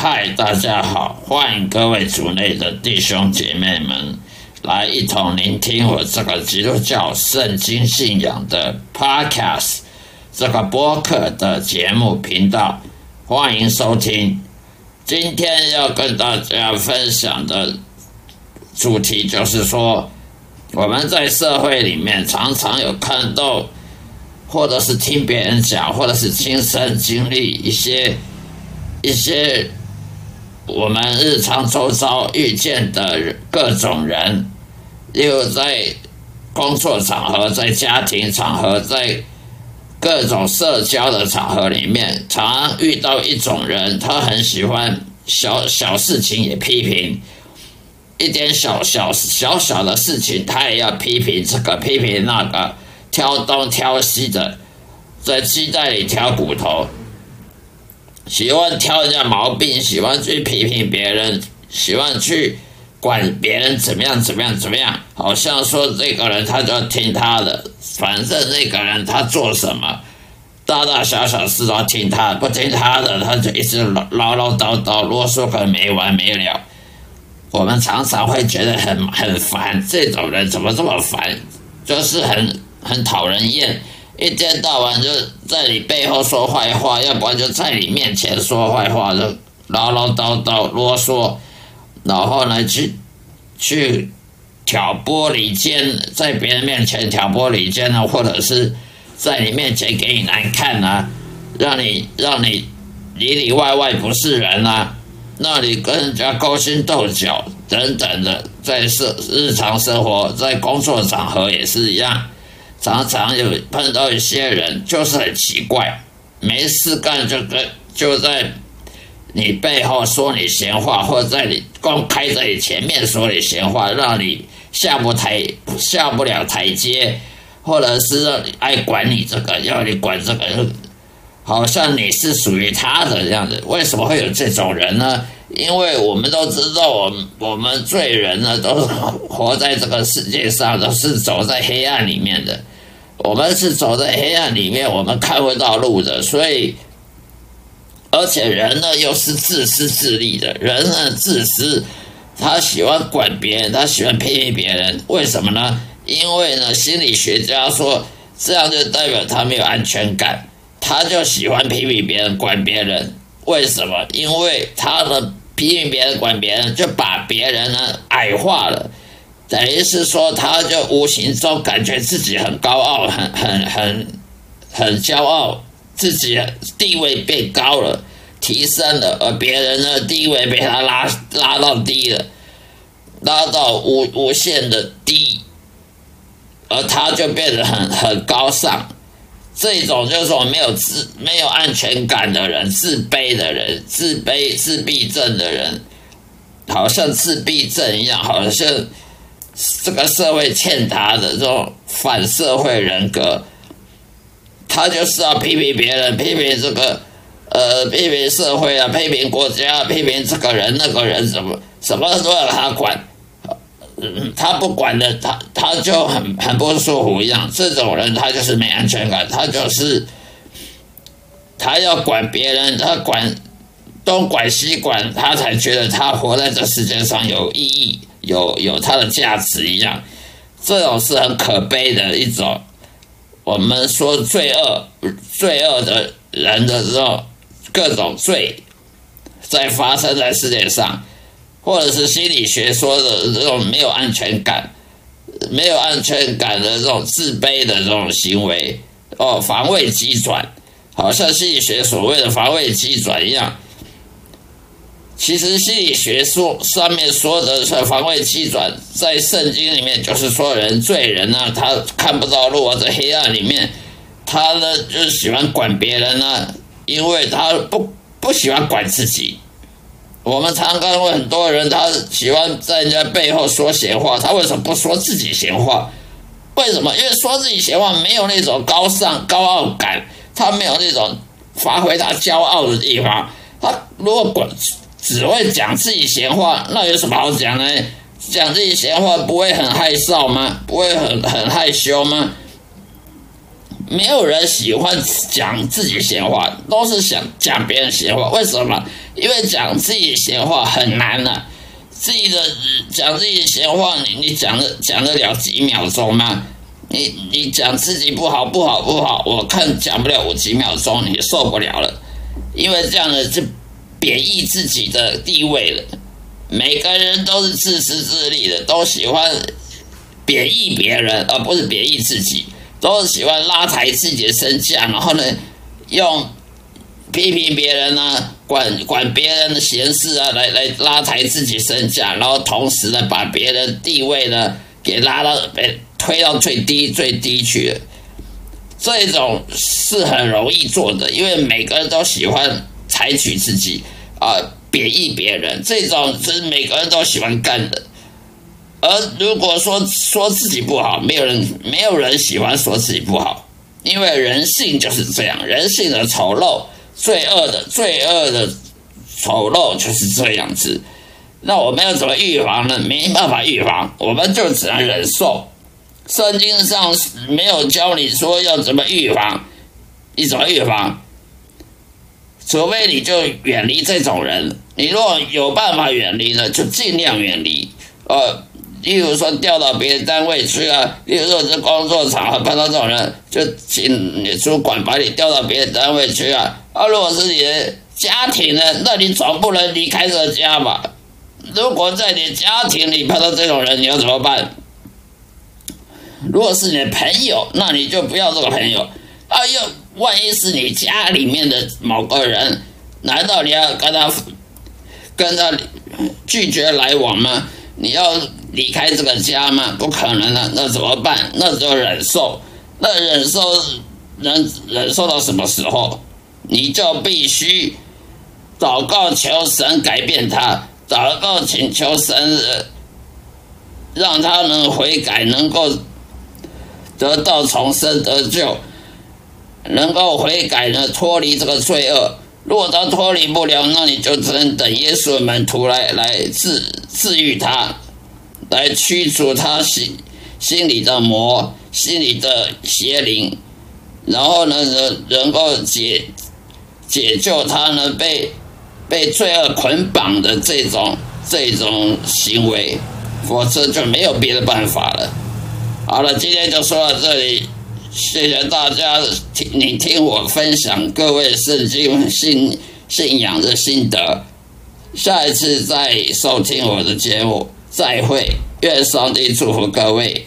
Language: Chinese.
嗨，大家好，欢迎各位族内的弟兄姐妹们来一同聆听我这个基督教圣经信仰的 Podcast 这个播客的节目频道，欢迎收听。今天要跟大家分享的主题就是说，我们在社会里面常常有看到，或者是听别人讲，或者是亲身经历一些一些。我们日常周遭遇见的各种人，例如在工作场合、在家庭场合、在各种社交的场合里面，常遇到一种人，他很喜欢小小事情也批评，一点小小小小的事情他也要批评这个批评那个，挑东挑西的，在鸡蛋里挑骨头。喜欢挑人家毛病，喜欢去批评别人，喜欢去管别人怎么样怎么样怎么样，好像说这个人他就要听他的，反正那个人他做什么，大大小小事都要听他，不听他的他就一直唠唠唠叨叨啰嗦个没完没了。我们常常会觉得很很烦，这种人怎么这么烦，就是很很讨人厌。一天到晚就在你背后说坏话，要不然就在你面前说坏话，就唠唠叨叨啰嗦，然后呢去去挑拨离间，在别人面前挑拨离间呢，或者是在你面前给你难看啊，让你让你里里外外不是人啊，那你跟人家勾心斗角等等的，在生日常生活，在工作场合也是一样。常常有碰到一些人，就是很奇怪，没事干就跟就在你背后说你闲话，或在你公开在你前面说你闲话，让你下不台下不了台阶，或者是让你爱管你这个，要你管这个，好像你是属于他的样子。为什么会有这种人呢？因为我们都知道，我们我们罪人呢，都是活在这个世界上，都是走在黑暗里面的。我们是走在黑暗里面，我们看不到路的。所以，而且人呢又是自私自利的，人呢自私，他喜欢管别人，他喜欢批评别人。为什么呢？因为呢，心理学家说，这样就代表他没有安全感，他就喜欢批评别人，管别人。为什么？因为他的批评别人、管别人，就把别人呢矮化了，等于是说，他就无形中感觉自己很高傲、很很很很骄傲，自己地位变高了、提升了，而别人呢地位被他拉拉到低了，拉到无无限的低，而他就变得很很高尚。这种就是说没有自没有安全感的人，自卑的人，自卑自闭症的人，好像自闭症一样，好像这个社会欠他的这种反社会人格，他就是要批评别人，批评这个呃，批评社会啊，批评国家，批评这个人那个人，什么什么都要他管。他不管的，他他就很很不舒服一样。这种人他就是没安全感，他就是他要管别人，他管东管西管，他才觉得他活在这世界上有意义，有有他的价值一样。这种是很可悲的一种。我们说罪恶，罪恶的人的时候，各种罪在发生在世界上。或者是心理学说的这种没有安全感、没有安全感的这种自卑的这种行为，哦，防卫机转，好像心理学所谓的防卫机转一样。其实心理学说上面说的是防卫机转，在圣经里面就是说人罪人呢，他看不到路，在黑暗里面，他呢就喜欢管别人呢，因为他不不喜欢管自己。我们常看过很多人，他喜欢在人家背后说闲话，他为什么不说自己闲话？为什么？因为说自己闲话没有那种高尚、高傲感，他没有那种发挥他骄傲的地方。他如果管只会讲自己闲话，那有什么好讲呢？讲自己闲话不会很害臊吗？不会很很害羞吗？没有人喜欢讲自己闲话，都是想讲别人闲话。为什么？因为讲自己闲话很难啊。自己的讲自己闲话，你你讲的讲得了几秒钟吗？你你讲自己不好不好不好，我看讲不了我几秒钟，你受不了了。因为这样的就贬义自己的地位了。每个人都是自私自利的，都喜欢贬义别人，而不是贬义自己。都是喜欢拉抬自己的身价，然后呢，用批评别人啊，管管别人的闲事啊，来来拉抬自己身价，然后同时呢，把别人地位呢给拉到被推到最低最低去。这种是很容易做的，因为每个人都喜欢采取自己啊贬义别人，这种是每个人都喜欢干的。而如果说说自己不好，没有人没有人喜欢说自己不好，因为人性就是这样，人性的丑陋、罪恶的罪恶的丑陋就是这样子。那我们要怎么预防呢？没办法预防，我们就只能忍受。圣经上没有教你说要怎么预防，你怎么预防？除非你就远离这种人。你若有办法远离呢，就尽量远离。呃。例如说调到别的单位去啊，例如说在工作场合碰到这种人，就请你主管把你调到别的单位去啊。啊，如果是你的家庭呢，那你总不能离开这个家吧？如果在你家庭里碰到这种人，你要怎么办？如果是你的朋友，那你就不要这个朋友。哎呦，万一是你家里面的某个人，难道你要跟他跟他拒绝来往吗？你要？离开这个家吗？不可能的，那怎么办？那就忍受。那忍受能忍受到什么时候？你就必须祷告求神改变他，祷告请求神让他能悔改，能够得到重生得救，能够悔改呢，脱离这个罪恶。如果他脱离不了，那你就只能等耶稣的门徒来来治治愈他。来驱除他心心里的魔，心里的邪灵，然后呢，能能够解解救他呢被被罪恶捆绑的这种这种行为，否则就没有别的办法了。好了，今天就说到这里，谢谢大家听你听我分享各位圣经信信仰的心得，下一次再收听我的节目。再会，愿上帝祝福各位。